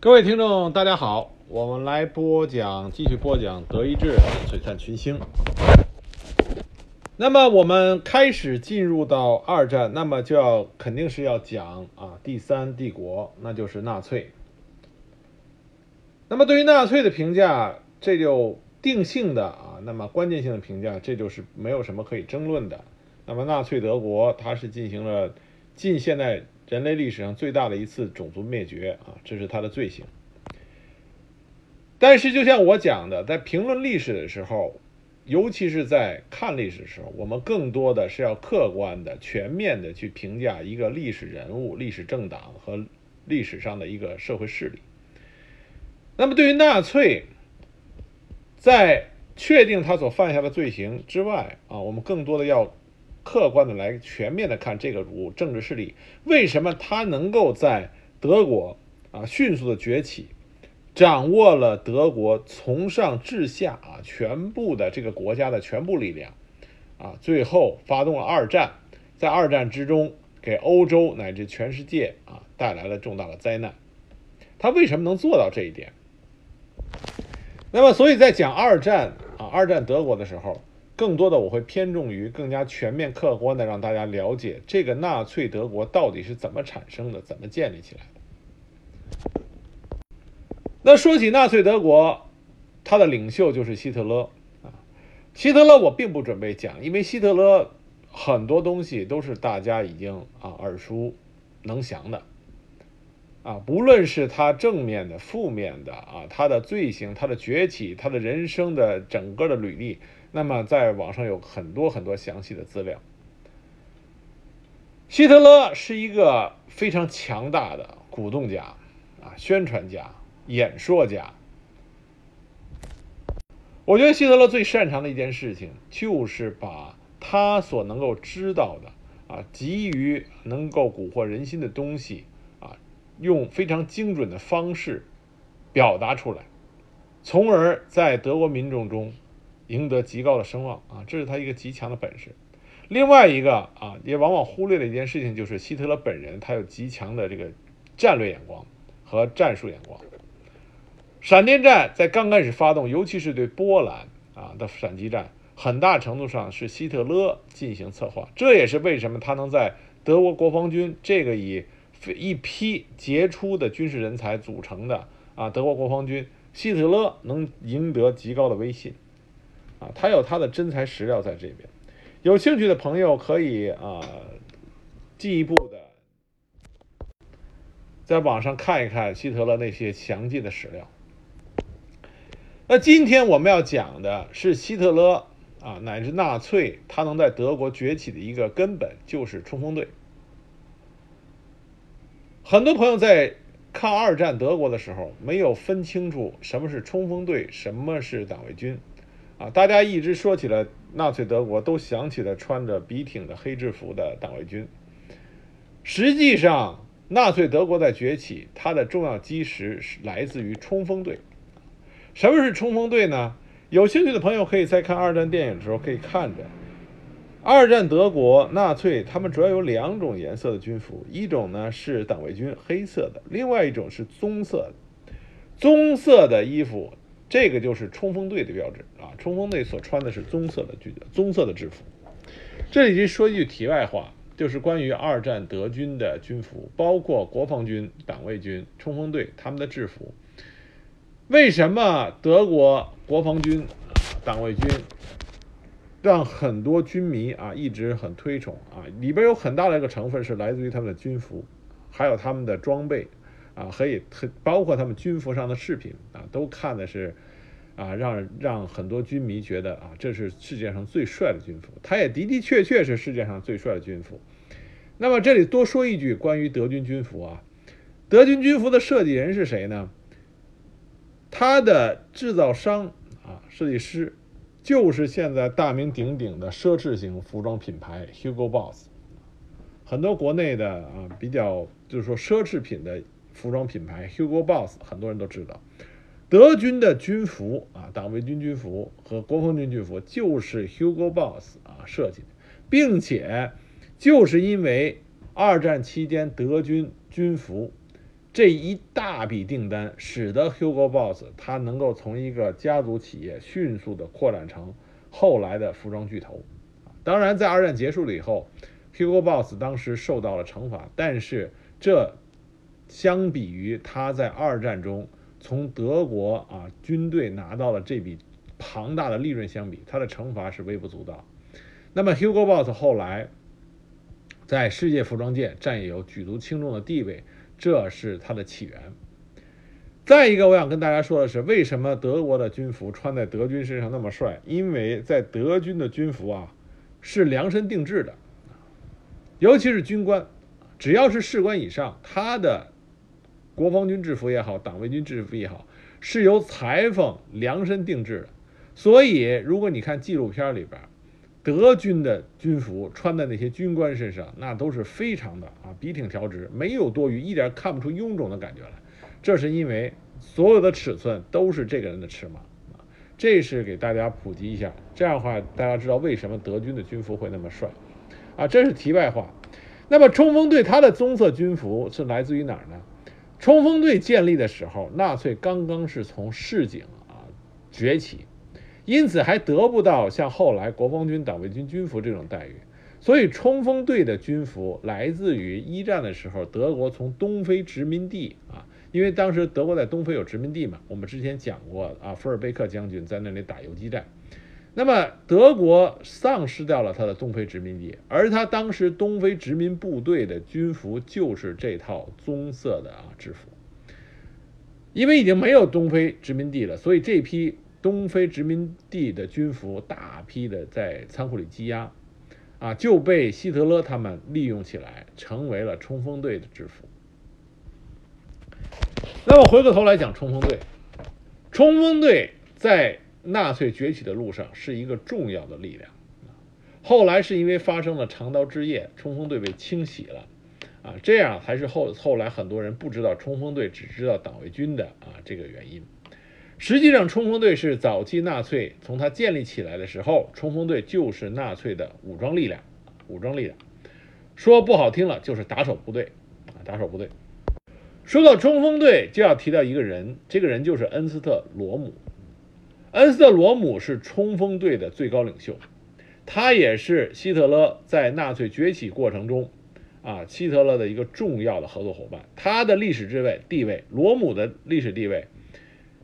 各位听众，大家好，我们来播讲，继续播讲《德意志璀璨群星》。那么我们开始进入到二战，那么就要肯定是要讲啊第三帝国，那就是纳粹。那么对于纳粹的评价，这就定性的啊，那么关键性的评价，这就是没有什么可以争论的。那么纳粹德国，它是进行了近现代人类历史上最大的一次种族灭绝啊，这是他的罪行。但是就像我讲的，在评论历史的时候，尤其是在看历史的时候，我们更多的是要客观的、全面的去评价一个历史人物、历史政党和历史上的一个社会势力。那么，对于纳粹，在确定他所犯下的罪行之外啊，我们更多的要客观的来全面的看这个如政治势力为什么他能够在德国啊迅速的崛起，掌握了德国从上至下啊全部的这个国家的全部力量啊，最后发动了二战，在二战之中给欧洲乃至全世界啊带来了重大的灾难。他为什么能做到这一点？那么，所以在讲二战啊，二战德国的时候，更多的我会偏重于更加全面、客观的让大家了解这个纳粹德国到底是怎么产生的，怎么建立起来的。那说起纳粹德国，他的领袖就是希特勒啊。希特勒我并不准备讲，因为希特勒很多东西都是大家已经啊耳熟能详的。啊，不论是他正面的、负面的啊，他的罪行、他的崛起、他的人生的整个的履历，那么在网上有很多很多详细的资料。希特勒是一个非常强大的鼓动家啊，宣传家、演说家。我觉得希特勒最擅长的一件事情，就是把他所能够知道的啊，急于能够蛊惑人心的东西。啊用非常精准的方式表达出来，从而在德国民众中赢得极高的声望啊，这是他一个极强的本事。另外一个啊，也往往忽略的一件事情就是希特勒本人，他有极强的这个战略眼光和战术眼光。闪电战在刚开始发动，尤其是对波兰啊的闪击战，很大程度上是希特勒进行策划，这也是为什么他能在德国国防军这个以。一批杰出的军事人才组成的啊，德国国防军，希特勒能赢得极高的威信，啊，他有他的真材实料在这边。有兴趣的朋友可以啊，进一步的在网上看一看希特勒那些详尽的史料。那今天我们要讲的是希特勒啊，乃至纳粹，他能在德国崛起的一个根本就是冲锋队。很多朋友在看二战德国的时候，没有分清楚什么是冲锋队，什么是党卫军，啊，大家一直说起了纳粹德国，都想起了穿着笔挺的黑制服的党卫军。实际上，纳粹德国在崛起，它的重要基石是来自于冲锋队。什么是冲锋队呢？有兴趣的朋友可以在看二战电影的时候可以看着。二战德国纳粹他们主要有两种颜色的军服，一种呢是党卫军黑色的，另外一种是棕色的。棕色的衣服，这个就是冲锋队的标志啊！冲锋队所穿的是棕色的军棕色的制服。这里就说一句题外话，就是关于二战德军的军服，包括国防军、党卫军、冲锋队他们的制服，为什么德国国防军、党卫军？让很多军迷啊一直很推崇啊，里边有很大的一个成分是来自于他们的军服，还有他们的装备啊，可以包括他们军服上的饰品啊，都看的是啊，让让很多军迷觉得啊，这是世界上最帅的军服。他也的的确确是世界上最帅的军服。那么这里多说一句关于德军军服啊，德军军服的设计人是谁呢？他的制造商啊，设计师。就是现在大名鼎鼎的奢侈型服装品牌 Hugo Boss，很多国内的啊比较就是说奢侈品的服装品牌 Hugo Boss，很多人都知道。德军的军服啊，党卫军军服和国防军军服就是 Hugo Boss 啊设计的，并且就是因为二战期间德军军服这一大笔订单使得 Hugo Boss 他能够从一个家族企业迅速的扩展成后来的服装巨头。当然，在二战结束了以后，Hugo Boss 当时受到了惩罚，但是这相比于他在二战中从德国啊军队拿到了这笔庞大的利润相比，他的惩罚是微不足道。那么 Hugo Boss 后来在世界服装界占有举足轻重的地位，这是它的起源。再一个，我想跟大家说的是，为什么德国的军服穿在德军身上那么帅？因为在德军的军服啊。是量身定制的，尤其是军官，只要是士官以上，他的国防军制服也好，党卫军制服也好，是由裁缝量身定制的。所以，如果你看纪录片里边，德军的军服穿在那些军官身上，那都是非常的啊，笔挺条直，没有多余，一点看不出臃肿的感觉来。这是因为所有的尺寸都是这个人的尺码啊。这是给大家普及一下，这样的话大家知道为什么德军的军服会那么帅，啊，这是题外话。那么冲锋队它的棕色军服是来自于哪儿呢？冲锋队建立的时候，纳粹刚刚是从市井啊崛起，因此还得不到像后来国防军、党卫军军服这种待遇，所以冲锋队的军服来自于一战的时候德国从东非殖民地啊。因为当时德国在东非有殖民地嘛，我们之前讲过啊，福尔贝克将军在那里打游击战，那么德国丧失掉了他的东非殖民地，而他当时东非殖民部队的军服就是这套棕色的啊制服，因为已经没有东非殖民地了，所以这批东非殖民地的军服大批的在仓库里积压，啊就被希特勒他们利用起来，成为了冲锋队的制服。那么回过头来讲冲锋队，冲锋队在纳粹崛起的路上是一个重要的力量。后来是因为发生了长刀之夜，冲锋队被清洗了，啊，这样才是后后来很多人不知道冲锋队，只知道党卫军的啊这个原因。实际上，冲锋队是早期纳粹从它建立起来的时候，冲锋队就是纳粹的武装力量，武装力量。说不好听了，就是打手部队，啊，打手部队。说到冲锋队，就要提到一个人，这个人就是恩斯特·罗姆。恩斯特·罗姆是冲锋队的最高领袖，他也是希特勒在纳粹崛起过程中，啊，希特勒的一个重要的合作伙伴。他的历史地位地位，罗姆的历史地位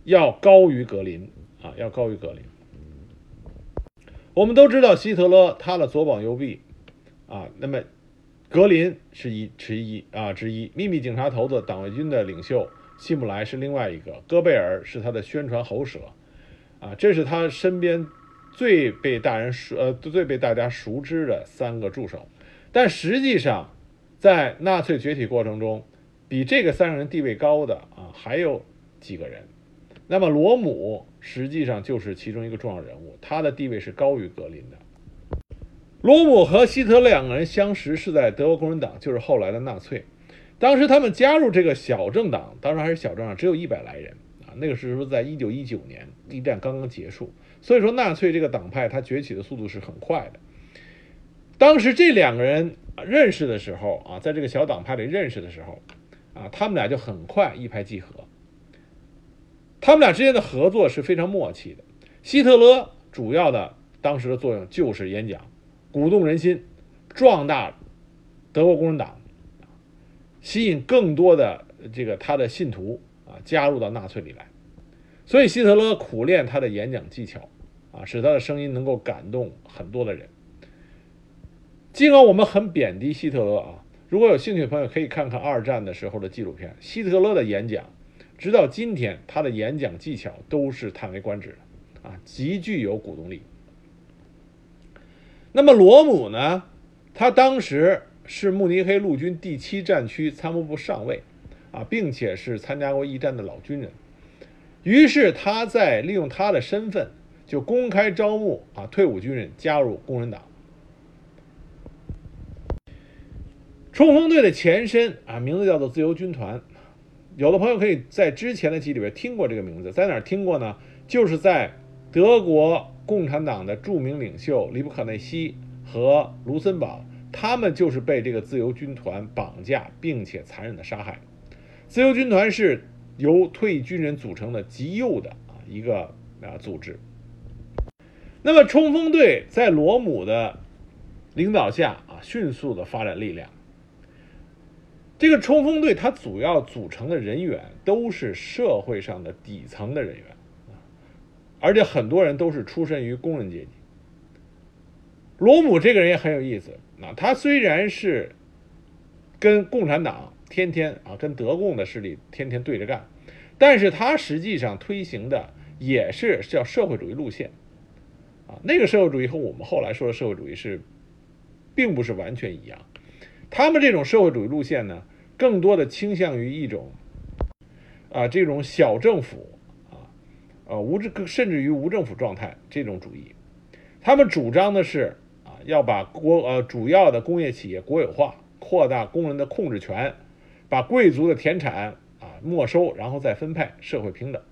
要高于格林，啊，要高于格林。我们都知道希特勒他的左膀右臂，啊，那么。格林是一之一啊之一，秘密警察头子、党卫军的领袖希姆莱是另外一个，戈贝尔是他的宣传喉舌，啊，这是他身边最被大人熟呃最被大家熟知的三个助手。但实际上，在纳粹崛起过程中，比这个三个人地位高的啊还有几个人。那么罗姆实际上就是其中一个重要人物，他的地位是高于格林的。罗姆和希特勒两个人相识是在德国工人党，就是后来的纳粹。当时他们加入这个小政党，当时还是小政党，只有一百来人。那个时候在一九一九年，一战刚刚结束，所以说纳粹这个党派它崛起的速度是很快的。当时这两个人认识的时候啊，在这个小党派里认识的时候啊，他们俩就很快一拍即合。他们俩之间的合作是非常默契的。希特勒主要的当时的作用就是演讲。鼓动人心，壮大德国共产党，吸引更多的这个他的信徒加入到纳粹里来。所以希特勒苦练他的演讲技巧啊，使他的声音能够感动很多的人。尽管我们很贬低希特勒啊，如果有兴趣的朋友可以看看二战的时候的纪录片，希特勒的演讲，直到今天他的演讲技巧都是叹为观止的啊，极具有鼓动力。那么罗姆呢？他当时是慕尼黑陆军第七战区参谋部上尉，啊，并且是参加过一战的老军人。于是他在利用他的身份，就公开招募啊退伍军人加入共产党。冲锋队的前身啊，名字叫做自由军团。有的朋友可以在之前的集里边听过这个名字，在哪听过呢？就是在德国。共产党的著名领袖里布可内西和卢森堡，他们就是被这个自由军团绑架并且残忍的杀害。自由军团是由退役军人组成的极右的啊一个啊组织。那么冲锋队在罗姆的领导下啊，迅速的发展力量。这个冲锋队它主要组成的人员都是社会上的底层的人员，而且很多人都是出身于工人阶级。罗姆这个人也很有意思啊，他虽然是跟共产党天天啊跟德共的势力天天对着干，但是他实际上推行的也是叫社会主义路线啊，那个社会主义和我们后来说的社会主义是并不是完全一样。他们这种社会主义路线呢，更多的倾向于一种啊这种小政府啊呃无政甚至于无政府状态这种主义。他们主张的是啊要把国呃主要的工业企业国有化，扩大工人的控制权，把贵族的田产啊没收，然后再分配，社会平等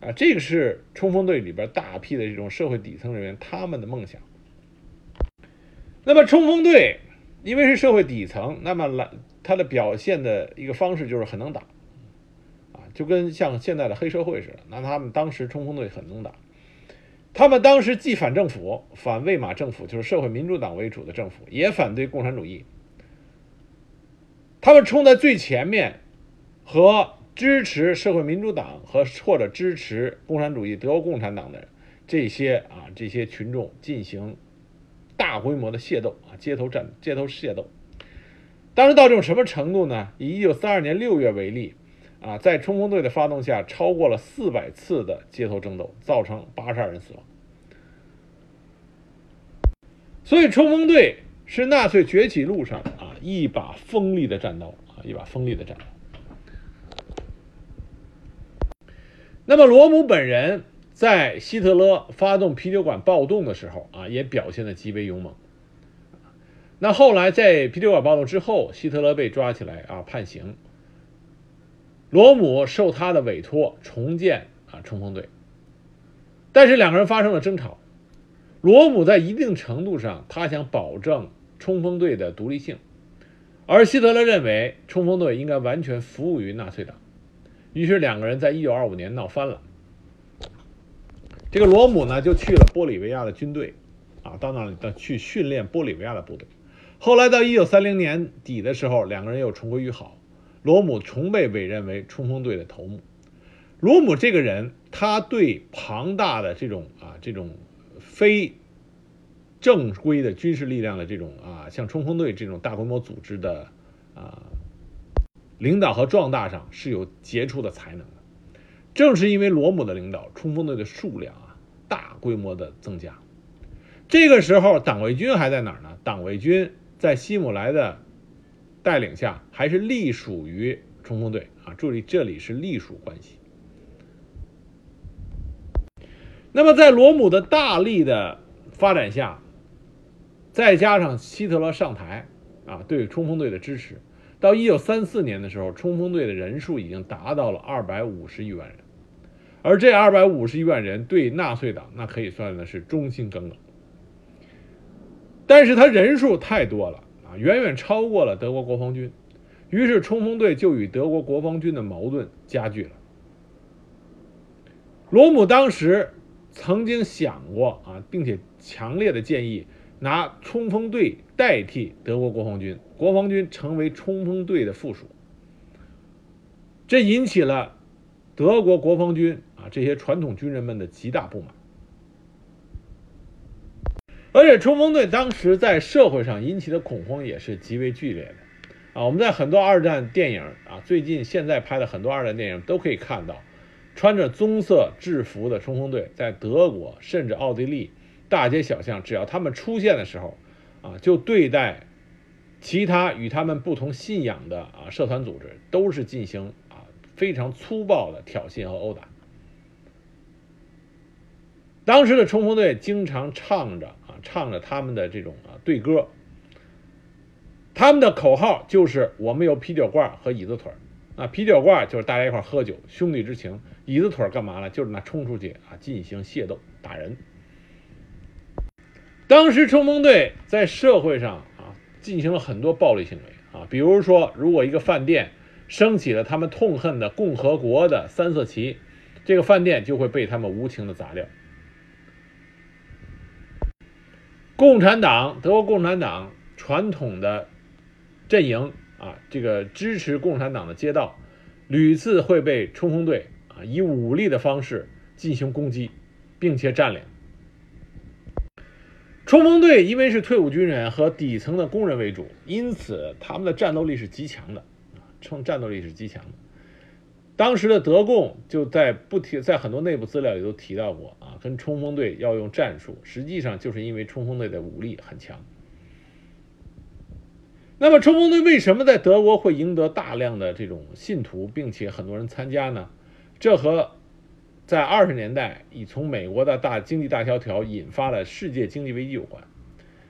啊这个是冲锋队里边大批的这种社会底层人员他们的梦想。那么冲锋队。因为是社会底层，那么来他的表现的一个方式就是很能打，啊，就跟像现在的黑社会似的。那他们当时冲锋队很能打，他们当时既反政府，反魏玛政府，就是社会民主党为主的政府，也反对共产主义。他们冲在最前面，和支持社会民主党和或者支持共产主义德国共产党的这些啊这些群众进行。大规模的械斗啊，街头战、街头械斗，当时到这种什么程度呢？以一九三二年六月为例，啊，在冲锋队的发动下，超过了四百次的街头争斗，造成八十二人死亡。所以，冲锋队是纳粹崛起路上啊一把锋利的战刀啊，一把锋利的战刀。那么，罗姆本人。在希特勒发动啤酒馆暴动的时候啊，也表现的极为勇猛。那后来在啤酒馆暴动之后，希特勒被抓起来啊判刑。罗姆受他的委托重建啊冲锋队，但是两个人发生了争吵。罗姆在一定程度上他想保证冲锋队的独立性，而希特勒认为冲锋队应该完全服务于纳粹党。于是两个人在一九二五年闹翻了。这个罗姆呢，就去了玻利维亚的军队，啊，到那里的去训练玻利维亚的部队。后来到一九三零年底的时候，两个人又重归于好。罗姆重被委任为冲锋队的头目。罗姆这个人，他对庞大的这种啊，这种非正规的军事力量的这种啊，像冲锋队这种大规模组织的啊，领导和壮大上是有杰出的才能的。正是因为罗姆的领导，冲锋队的数量啊大规模的增加。这个时候，党卫军还在哪儿呢？党卫军在希姆莱的带领下，还是隶属于冲锋队啊。注意，这里是隶属关系。那么，在罗姆的大力的发展下，再加上希特勒上台啊，对冲锋队的支持，到一九三四年的时候，冲锋队的人数已经达到了二百五十余万人。而这二百五十余万人对纳粹党那可以算的是忠心耿耿，但是他人数太多了啊，远远超过了德国国防军，于是冲锋队就与德国国防军的矛盾加剧了。罗姆当时曾经想过啊，并且强烈的建议拿冲锋队代替德国国防军，国防军成为冲锋队的附属，这引起了德国国防军啊。这些传统军人们的极大不满，而且冲锋队当时在社会上引起的恐慌也是极为剧烈的啊！我们在很多二战电影啊，最近现在拍的很多二战电影都可以看到，穿着棕色制服的冲锋队在德国甚至奥地利大街小巷，只要他们出现的时候啊，就对待其他与他们不同信仰的啊社团组织都是进行啊非常粗暴的挑衅和殴打。当时的冲锋队经常唱着啊，唱着他们的这种啊队歌。他们的口号就是“我们有啤酒罐和椅子腿”。啊，啤酒罐就是大家一块喝酒，兄弟之情；椅子腿干嘛呢？就是那冲出去啊，进行械斗打人。当时冲锋队在社会上啊，进行了很多暴力行为啊，比如说，如果一个饭店升起了他们痛恨的共和国的三色旗，这个饭店就会被他们无情的砸掉。共产党，德国共产党传统的阵营啊，这个支持共产党的街道，屡次会被冲锋队啊以武力的方式进行攻击，并且占领。冲锋队因为是退伍军人和底层的工人为主，因此他们的战斗力是极强的，啊，冲战斗力是极强的。当时的德共就在不提，在很多内部资料里都提到过啊，跟冲锋队要用战术，实际上就是因为冲锋队的武力很强。那么冲锋队为什么在德国会赢得大量的这种信徒，并且很多人参加呢？这和在二十年代，已从美国的大经济大萧条引发了世界经济危机有关。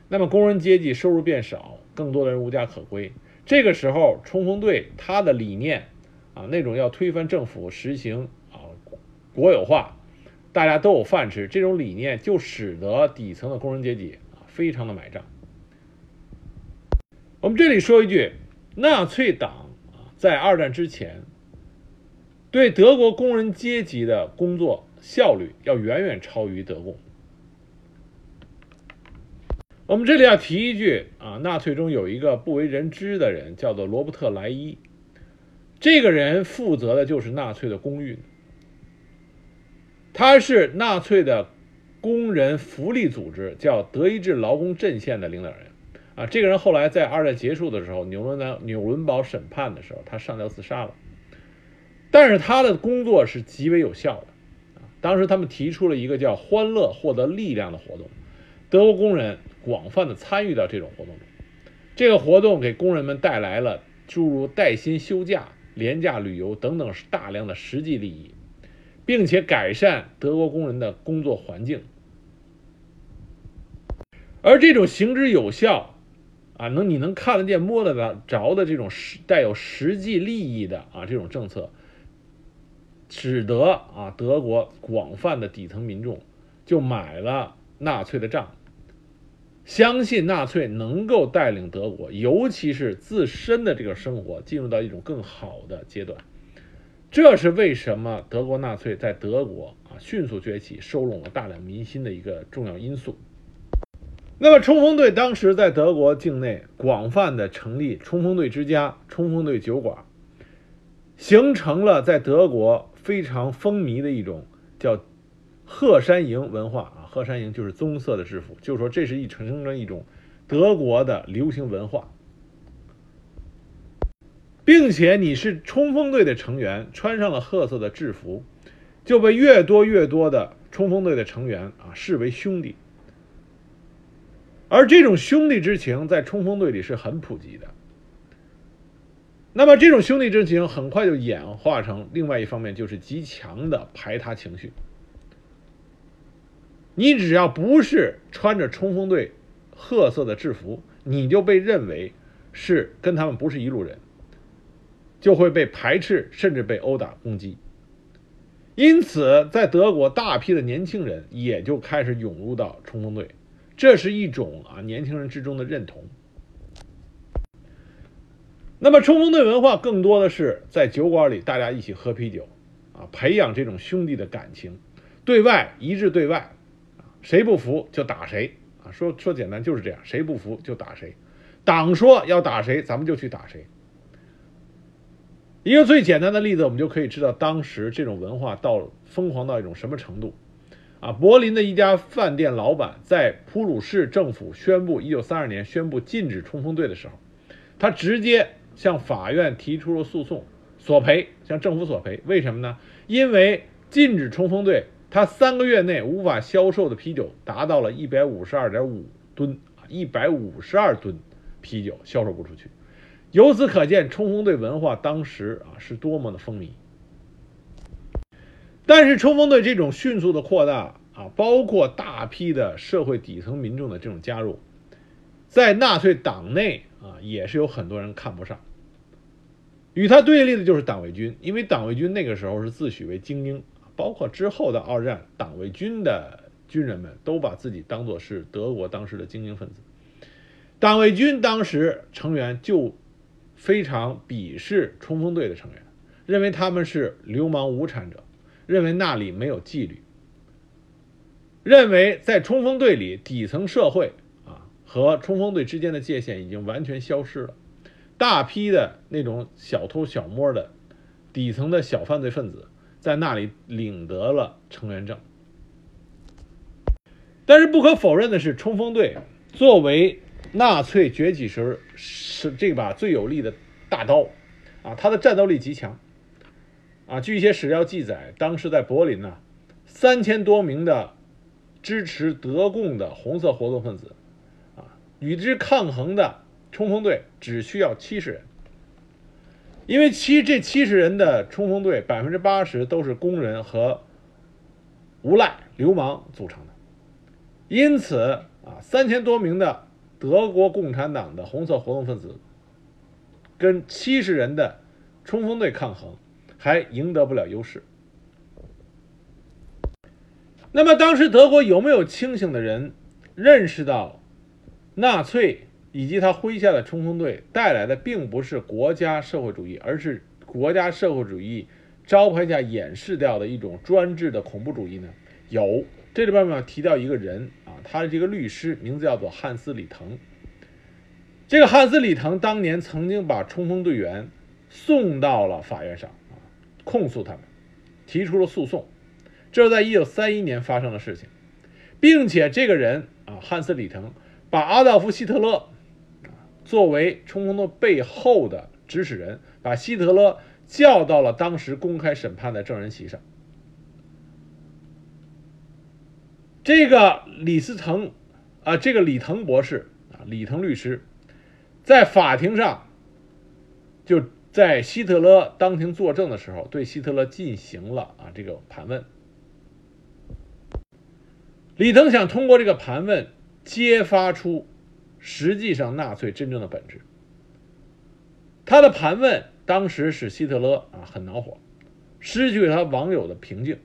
那么工人阶级收入变少，更多的人无家可归。这个时候，冲锋队他的理念啊，那种要推翻政府、实行啊国有化，大家都有饭吃，这种理念就使得底层的工人阶级啊非常的买账。我们这里说一句，纳粹党啊，在二战之前。对德国工人阶级的工作效率要远远超于德共。我们这里要提一句啊，纳粹中有一个不为人知的人，叫做罗伯特莱伊。这个人负责的就是纳粹的公运，他是纳粹的工人福利组织叫德意志劳工阵线的领导人啊。这个人后来在二战结束的时候，纽伦南纽伦堡审判的时候，他上吊自杀了。但是他的工作是极为有效的，啊，当时他们提出了一个叫“欢乐获得力量”的活动，德国工人广泛的参与到这种活动中，这个活动给工人们带来了诸如带薪休假、廉价旅游等等大量的实际利益，并且改善德国工人的工作环境，而这种行之有效，啊，能你能看得见、摸得着的这种实带有实际利益的啊这种政策。使得啊，德国广泛的底层民众就买了纳粹的账，相信纳粹能够带领德国，尤其是自身的这个生活进入到一种更好的阶段。这是为什么德国纳粹在德国啊迅速崛起，收拢了大量民心的一个重要因素。那么，冲锋队当时在德国境内广泛的成立冲锋队之家、冲锋队酒馆，形成了在德国。非常风靡的一种叫“鹤山营”文化啊，鹤山营就是棕色的制服，就是说这是一成成了一种德国的流行文化，并且你是冲锋队的成员，穿上了褐色的制服，就被越多越多的冲锋队的成员啊视为兄弟，而这种兄弟之情在冲锋队里是很普及的。那么这种兄弟之情很快就演化成另外一方面，就是极强的排他情绪。你只要不是穿着冲锋队褐色的制服，你就被认为是跟他们不是一路人，就会被排斥，甚至被殴打攻击。因此，在德国，大批的年轻人也就开始涌入到冲锋队，这是一种啊年轻人之中的认同。那么冲锋队文化更多的是在酒馆里大家一起喝啤酒，啊，培养这种兄弟的感情，对外一致对外，啊，谁不服就打谁，啊，说说简单就是这样，谁不服就打谁，党说要打谁，咱们就去打谁。一个最简单的例子，我们就可以知道当时这种文化到疯狂到一种什么程度，啊，柏林的一家饭店老板在普鲁士政府宣布一九三二年宣布禁止冲锋队的时候，他直接。向法院提出了诉讼，索赔，向政府索赔。为什么呢？因为禁止冲锋队，他三个月内无法销售的啤酒达到了一百五十二点五吨啊，一百五十二吨啤酒销售不出去。由此可见，冲锋队文化当时啊是多么的风靡。但是，冲锋队这种迅速的扩大啊，包括大批的社会底层民众的这种加入，在纳粹党内啊，也是有很多人看不上。与他对立的就是党卫军，因为党卫军那个时候是自诩为精英，包括之后的二战，党卫军的军人们都把自己当作是德国当时的精英分子。党卫军当时成员就非常鄙视冲锋队的成员，认为他们是流氓无产者，认为那里没有纪律，认为在冲锋队里底层社会和冲锋队之间的界限已经完全消失了，大批的那种小偷小摸的底层的小犯罪分子在那里领得了成员证。但是不可否认的是，冲锋队作为纳粹崛起时是这把最有力的大刀，啊，它的战斗力极强，啊，据一些史料记载，当时在柏林呢，三千多名的支持德共的红色活动分子，与之抗衡的冲锋队只需要七十人，因为七这七十人的冲锋队百分之八十都是工人和无赖流氓组成的。因此啊，三千多名的德国共产党的红色活动分子，跟七十人的冲锋队抗衡，还赢得不了优势。那么，当时德国有没有清醒的人认识到，纳粹以及他麾下的冲锋队带来的并不是国家社会主义，而是国家社会主义招牌下掩饰掉的一种专制的恐怖主义呢？有。这里边呢提到一个人啊，他的这个律师名字叫做汉斯·里腾。这个汉斯·里腾当年曾经把冲锋队员送到了法院上啊，控诉他们，提出了诉讼。这是在一九三一年发生的事情，并且这个人啊，汉斯·里腾把阿道夫·希特勒作为冲锋队背后的指使人，把希特勒叫到了当时公开审判的证人席上。这个李斯腾，啊，这个李腾博士啊，李腾律师，在法庭上，就在希特勒当庭作证的时候，对希特勒进行了啊这个盘问。李腾想通过这个盘问，揭发出实际上纳粹真正的本质。他的盘问当时使希特勒啊很恼火，失去了他网友的平静。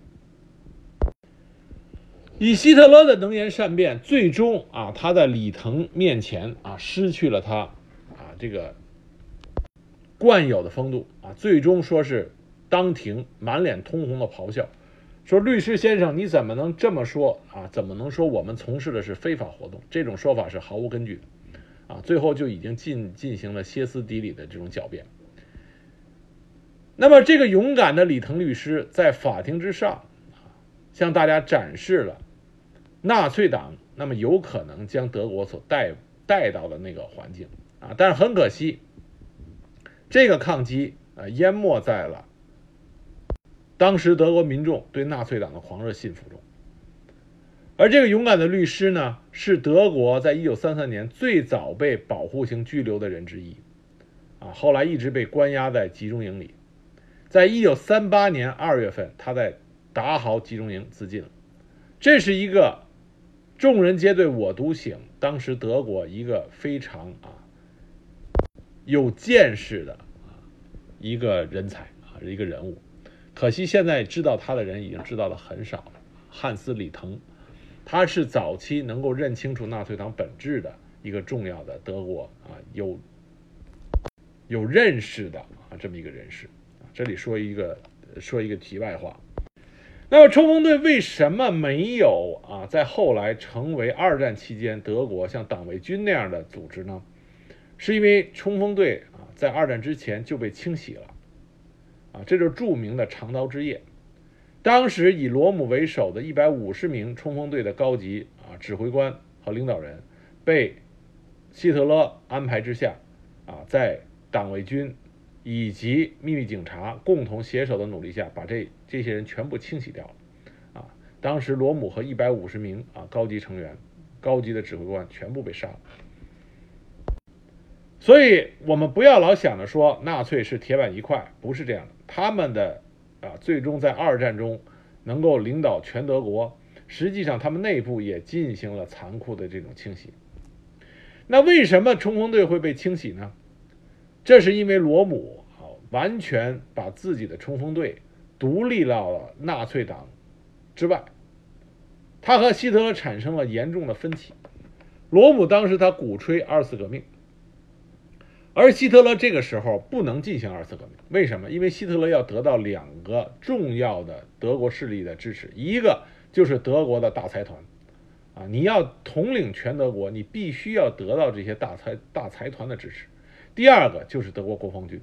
以希特勒的能言善辩，最终啊，他在李腾面前啊，失去了他啊这个惯有的风度啊，最终说是当庭满脸通红的咆哮，说律师先生你怎么能这么说啊？怎么能说我们从事的是非法活动？这种说法是毫无根据的啊！最后就已经进进行了歇斯底里的这种狡辩。那么这个勇敢的李腾律师在法庭之上向大家展示了。纳粹党那么有可能将德国所带带到的那个环境啊，但是很可惜，这个抗击啊淹没在了当时德国民众对纳粹党的狂热信服中。而这个勇敢的律师呢，是德国在一九三三年最早被保护性拘留的人之一啊，后来一直被关押在集中营里。在一九三八年二月份，他在达豪集中营自尽了。这是一个。众人皆对我独醒。当时德国一个非常啊有见识的啊一个人才啊一个人物，可惜现在知道他的人已经知道的很少了。汉斯·里腾，他是早期能够认清楚纳粹党本质的一个重要的德国啊有有认识的啊这么一个人士。这里说一个说一个题外话。那么冲锋队为什么没有啊在后来成为二战期间德国像党卫军那样的组织呢？是因为冲锋队啊在二战之前就被清洗了，啊，这就是著名的长刀之夜。当时以罗姆为首的一百五十名冲锋队的高级啊指挥官和领导人，被希特勒安排之下，啊，在党卫军。以及秘密警察共同携手的努力下，把这这些人全部清洗掉了。啊，当时罗姆和一百五十名啊高级成员、高级的指挥官全部被杀了。所以，我们不要老想着说纳粹是铁板一块，不是这样的。他们的啊，最终在二战中能够领导全德国，实际上他们内部也进行了残酷的这种清洗。那为什么冲锋队会被清洗呢？这是因为罗姆啊，完全把自己的冲锋队独立到了纳粹党之外，他和希特勒产生了严重的分歧。罗姆当时他鼓吹二次革命，而希特勒这个时候不能进行二次革命，为什么？因为希特勒要得到两个重要的德国势力的支持，一个就是德国的大财团，啊，你要统领全德国，你必须要得到这些大财大财团的支持。第二个就是德国国防军，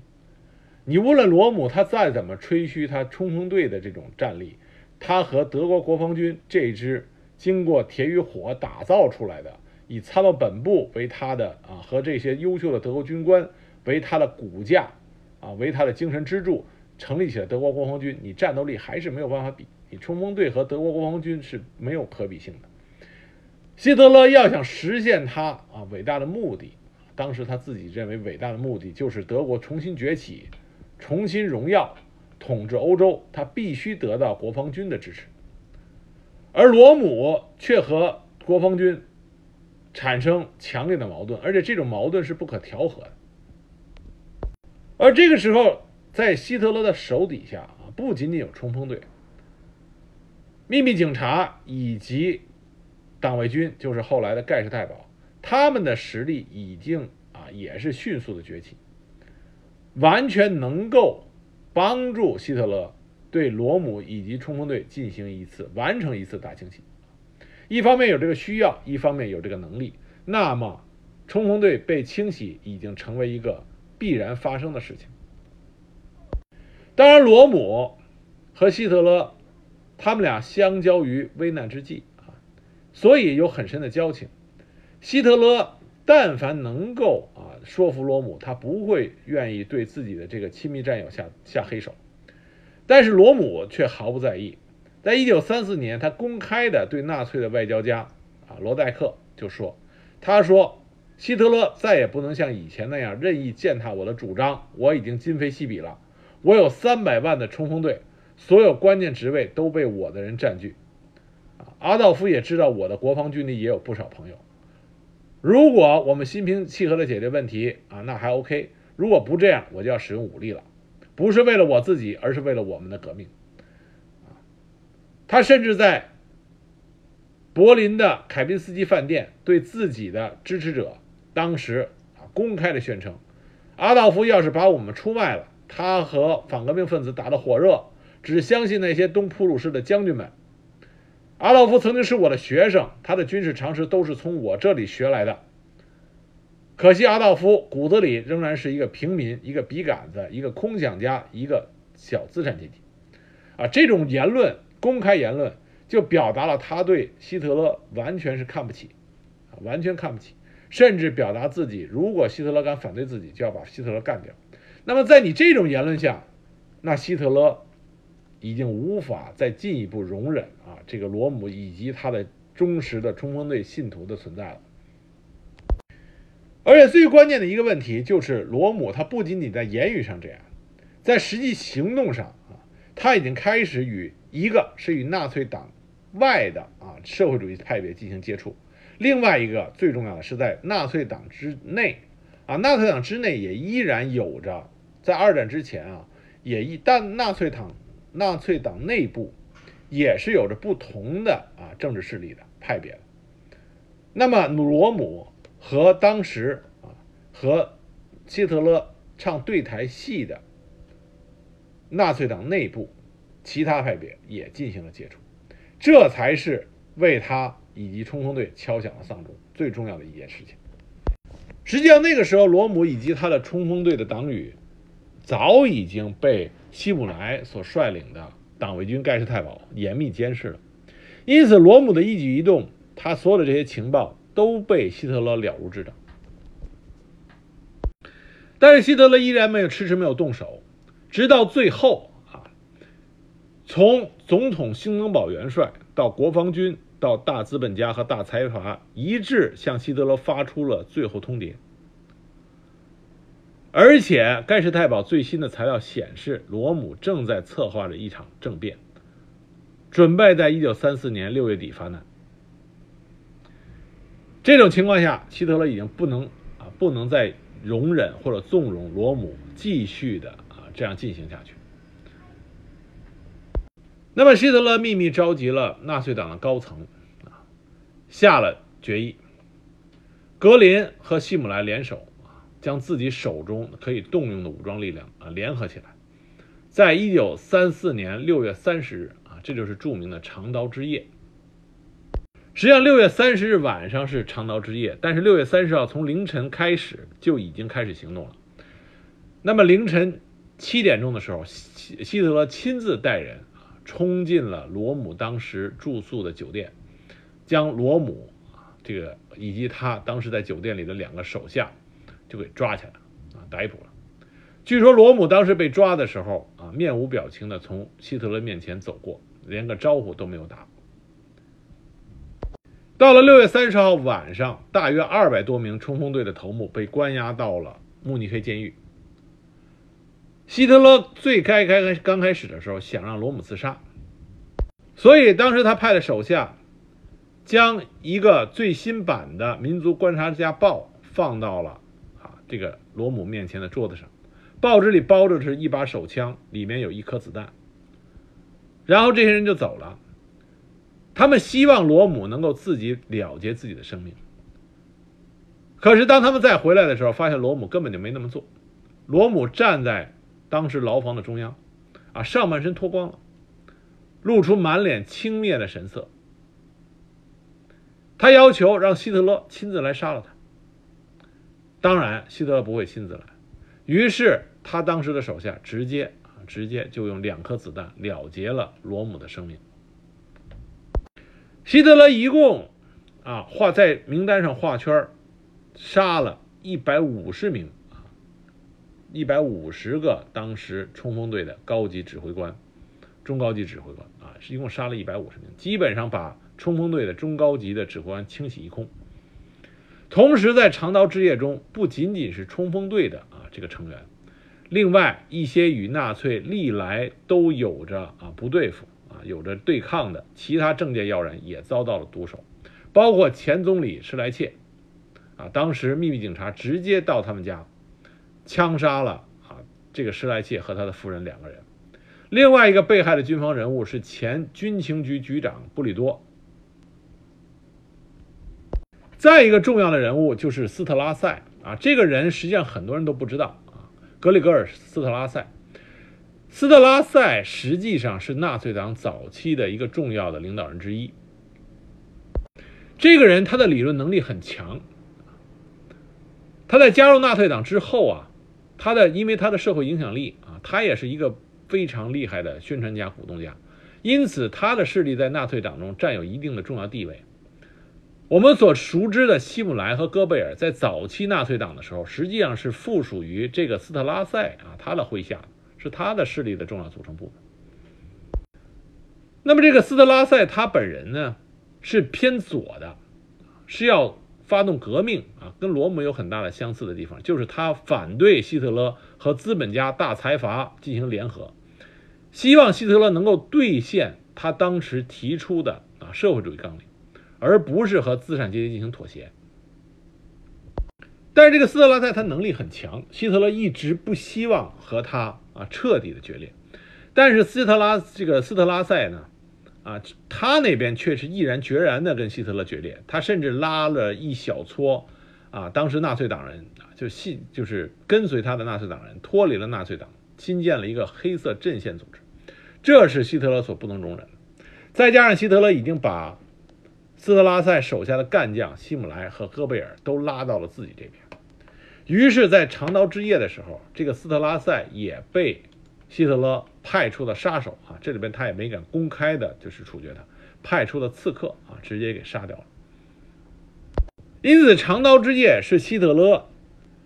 你无论罗姆他再怎么吹嘘他冲锋队的这种战力，他和德国国防军这支经过铁与火打造出来的。以参谋本部为他的啊，和这些优秀的德国军官为他的骨架啊，为他的精神支柱，成立起来德国国防军，你战斗力还是没有办法比。你冲锋队和德国国防军是没有可比性的。希特勒要想实现他啊伟大的目的，当时他自己认为伟大的目的就是德国重新崛起，重新荣耀，统治欧洲，他必须得到国防军的支持。而罗姆却和国防军。产生强烈的矛盾，而且这种矛盾是不可调和的。而这个时候，在希特勒的手底下啊，不仅仅有冲锋队、秘密警察以及党卫军，就是后来的盖世太保，他们的实力已经啊也是迅速的崛起，完全能够帮助希特勒对罗姆以及冲锋队进行一次完成一次大清洗。一方面有这个需要，一方面有这个能力，那么冲锋队被清洗已经成为一个必然发生的事情。当然，罗姆和希特勒他们俩相交于危难之际啊，所以有很深的交情。希特勒但凡能够啊说服罗姆，他不会愿意对自己的这个亲密战友下下黑手，但是罗姆却毫不在意。在一九三四年，他公开的对纳粹的外交家啊罗代克就说：“他说，希特勒再也不能像以前那样任意践踏我的主张。我已经今非昔比了，我有三百万的冲锋队，所有关键职位都被我的人占据。啊，阿道夫也知道我的国防军里也有不少朋友。如果我们心平气和的解决问题啊，那还 OK。如果不这样，我就要使用武力了，不是为了我自己，而是为了我们的革命。”他甚至在柏林的凯宾斯基饭店对自己的支持者，当时啊公开的宣称：阿道夫要是把我们出卖了，他和反革命分子打得火热，只相信那些东普鲁士的将军们。阿道夫曾经是我的学生，他的军事常识都是从我这里学来的。可惜阿道夫骨子里仍然是一个平民，一个笔杆子，一个空想家，一个小资产阶级。啊，这种言论。公开言论就表达了他对希特勒完全是看不起，啊，完全看不起，甚至表达自己如果希特勒敢反对自己，就要把希特勒干掉。那么在你这种言论下，那希特勒已经无法再进一步容忍啊这个罗姆以及他的忠实的冲锋队信徒的存在了。而且最关键的一个问题就是，罗姆他不仅仅在言语上这样，在实际行动上啊，他已经开始与。一个是与纳粹党外的啊社会主义派别进行接触，另外一个最重要的是在纳粹党之内啊，纳粹党之内也依然有着在二战之前啊，也一但纳粹党纳粹党内部也是有着不同的啊政治势力的派别的。那么罗姆和当时啊和希特勒唱对台戏的纳粹党内部。其他派别也进行了接触，这才是为他以及冲锋队敲响了丧钟最重要的一件事情。实际上，那个时候罗姆以及他的冲锋队的党羽早已经被希姆莱所率领的党卫军盖世太保严密监视了，因此罗姆的一举一动，他所有的这些情报都被希特勒了如指掌。但是希特勒依然没有迟迟没有动手，直到最后。从总统兴登堡元帅到国防军，到大资本家和大财阀，一致向希特勒发出了最后通牒。而且，盖世太保最新的材料显示，罗姆正在策划着一场政变，准备在一九三四年六月底发难。这种情况下，希特勒已经不能啊，不能再容忍或者纵容罗姆继续的啊这样进行下去。那么，希特勒秘密召集了纳粹党的高层，啊，下了决议。格林和希姆莱联手，啊将自己手中可以动用的武装力量啊联合起来，在一九三四年六月三十日啊，这就是著名的长刀之夜。实际上，六月三十日晚上是长刀之夜，但是六月三十号从凌晨开始就已经开始行动了。那么凌晨七点钟的时候，希希特勒亲自带人冲进了罗姆当时住宿的酒店，将罗姆这个以及他当时在酒店里的两个手下就给抓起来啊逮捕了。据说罗姆当时被抓的时候啊面无表情的从希特勒面前走过，连个招呼都没有打。到了六月三十号晚上，大约二百多名冲锋队的头目被关押到了慕尼黑监狱。希特勒最开开刚开始的时候想让罗姆自杀，所以当时他派的手下将一个最新版的《民族观察家报》放到了啊这个罗姆面前的桌子上，报纸里包着是一把手枪，里面有一颗子弹。然后这些人就走了。他们希望罗姆能够自己了结自己的生命，可是当他们再回来的时候，发现罗姆根本就没那么做。罗姆站在当时牢房的中央，啊，上半身脱光了，露出满脸轻蔑的神色。他要求让希特勒亲自来杀了他。当然，希特勒不会亲自来，于是他当时的手下直接，直接就用两颗子弹了结了罗姆的生命。希特勒一共啊画在名单上画圈杀了一百五十名，一百五十个当时冲锋队的高级指挥官、中高级指挥官啊，是一共杀了一百五十名，基本上把冲锋队的中高级的指挥官清洗一空。同时，在长刀之夜中，不仅仅是冲锋队的啊这个成员，另外一些与纳粹历来都有着啊不对付啊。有着对抗的其他政界要人也遭到了毒手，包括前总理施莱切，啊，当时秘密警察直接到他们家，枪杀了啊这个施莱切和他的夫人两个人。另外一个被害的军方人物是前军情局局长布里多。再一个重要的人物就是斯特拉塞啊，这个人实际上很多人都不知道啊，格里格尔斯特拉塞。斯特拉塞实际上是纳粹党早期的一个重要的领导人之一。这个人他的理论能力很强。他在加入纳粹党之后啊，他的因为他的社会影响力啊，他也是一个非常厉害的宣传家、鼓动家，因此他的势力在纳粹党中占有一定的重要地位。我们所熟知的希姆莱和戈贝尔在早期纳粹党的时候，实际上是附属于这个斯特拉塞啊他的麾下。是他的势力的重要组成部分。那么这个斯特拉塞他本人呢，是偏左的，是要发动革命啊，跟罗姆有很大的相似的地方，就是他反对希特勒和资本家大财阀进行联合，希望希特勒能够兑现他当时提出的啊社会主义纲领，而不是和资产阶级进行妥协。但是这个斯特拉塞他能力很强，希特勒一直不希望和他。啊，彻底的决裂。但是斯特拉这个斯特拉塞呢，啊，他那边却是毅然决然的跟希特勒决裂。他甚至拉了一小撮啊，当时纳粹党人，就信就是跟随他的纳粹党人脱离了纳粹党，新建了一个黑色阵线组织。这是希特勒所不能容忍的。再加上希特勒已经把斯特拉塞手下的干将希姆莱和戈贝尔都拉到了自己这边。于是，在长刀之夜的时候，这个斯特拉塞也被希特勒派出的杀手啊，这里边他也没敢公开的，就是处决他，派出的刺客啊，直接给杀掉了。因此，长刀之夜是希特勒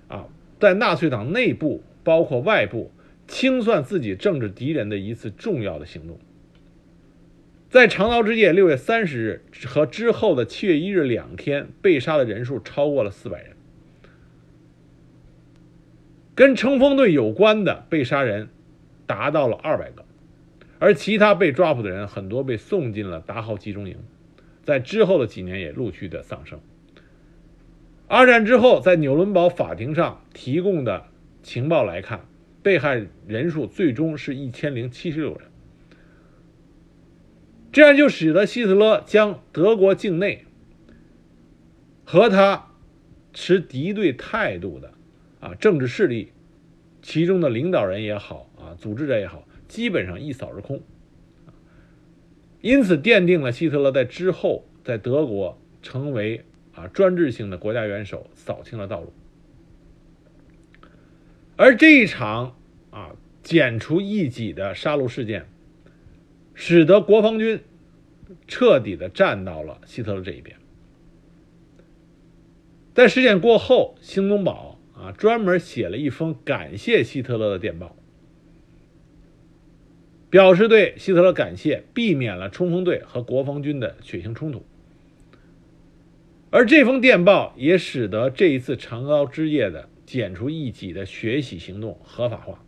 啊，在纳粹党内部包括外部清算自己政治敌人的一次重要的行动。在长刀之夜六月三十日和之后的七月一日两天，被杀的人数超过了四百人。跟冲锋队有关的被杀人达到了二百个，而其他被抓捕的人很多被送进了达豪集中营，在之后的几年也陆续的丧生。二战之后，在纽伦堡法庭上提供的情报来看，被害人数最终是一千零七十六人。这样就使得希特勒将德国境内和他持敌对态度的。啊政治势力，其中的领导人也好组织者也好，基本上一扫而空。因此，奠定了希特勒在之后在德国成为啊专制性的国家元首扫清了道路。而这一场啊剪除异己的杀戮事件，使得国防军彻底的站到了希特勒这一边。在事件过后，兴东堡啊专门写了一封感谢希特勒的电报，表示对希特勒感谢，避免了冲锋队和国防军的血腥冲突。而这封电报也使得这一次长刀之夜的。剪除异己的血洗行动合法化。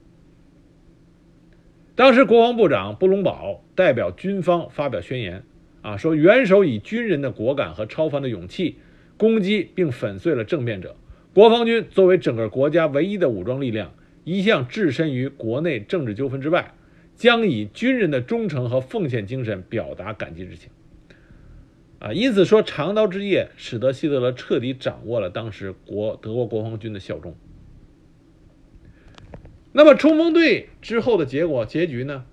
当时国防部长布隆堡代表军方发表宣言，啊，说元首以军人的果敢和超凡的勇气攻击并粉碎了政变者。国防军作为整个国家唯一的武装力量，一向置身于国内政治纠纷之外，将以军人的忠诚和奉献精神表达感激之情。啊，因此说长刀之夜使得希特勒彻底掌握了当时国德国国防军的效忠。那么冲锋队之后的结果结局呢？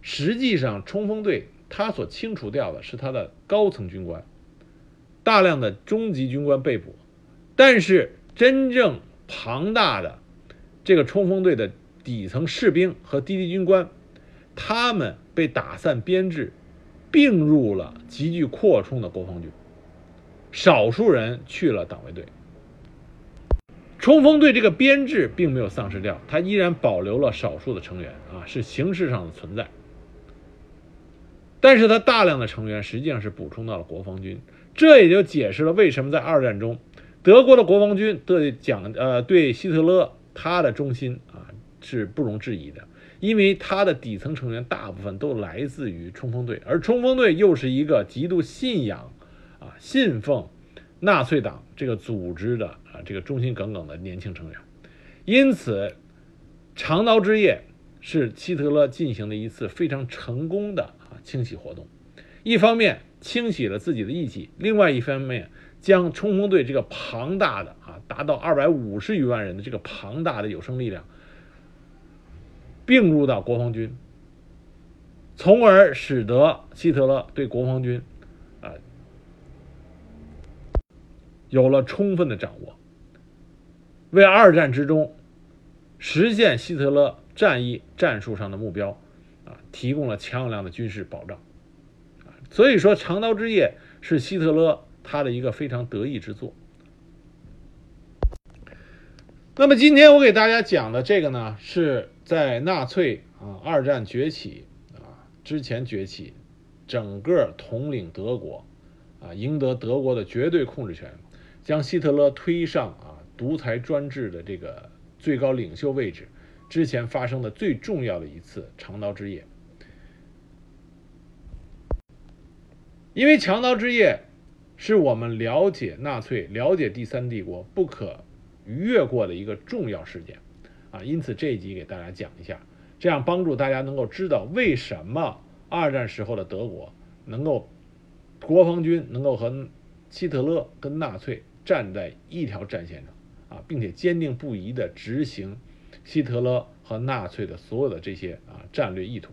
实际上，冲锋队他所清除掉的是他的高层军官，大量的中级军官被捕，但是真正庞大的这个冲锋队的底层士兵和低级军官，他们被打散编制。并入了急剧扩充的国防军，少数人去了党卫队。冲锋队这个编制并没有丧失掉，它依然保留了少数的成员啊，是形式上的存在。但是它大量的成员实际上是补充到了国防军，这也就解释了为什么在二战中，德国的国防军对讲呃对希特勒他的忠心啊是不容置疑的。因为他的底层成员大部分都来自于冲锋队，而冲锋队又是一个极度信仰、啊信奉纳粹党这个组织的啊这个忠心耿耿的年轻成员，因此，长刀之夜是希特勒进行的一次非常成功的啊清洗活动，一方面清洗了自己的异己，另外一方面将冲锋队这个庞大的啊达到二百五十余万人的这个庞大的有生力量。并入到国防军，从而使得希特勒对国防军，啊，有了充分的掌握，为二战之中实现希特勒战役战术上的目标，啊，提供了强有力的军事保障，所以说长刀之夜是希特勒他的一个非常得意之作。那么今天我给大家讲的这个呢是。在纳粹啊二战崛起啊之前崛起，整个统领德国啊赢得德国的绝对控制权，将希特勒推上啊独裁专制的这个最高领袖位置之前发生的最重要的一次长刀之夜。因为强刀之夜是我们了解纳粹、了解第三帝国不可逾越过的一个重要事件。啊，因此这一集给大家讲一下，这样帮助大家能够知道为什么二战时候的德国能够国防军能够和希特勒跟纳粹站在一条战线上啊，并且坚定不移地执行希特勒和纳粹的所有的这些啊战略意图。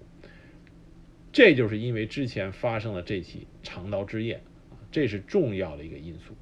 这就是因为之前发生了这起长刀之夜，这是重要的一个因素。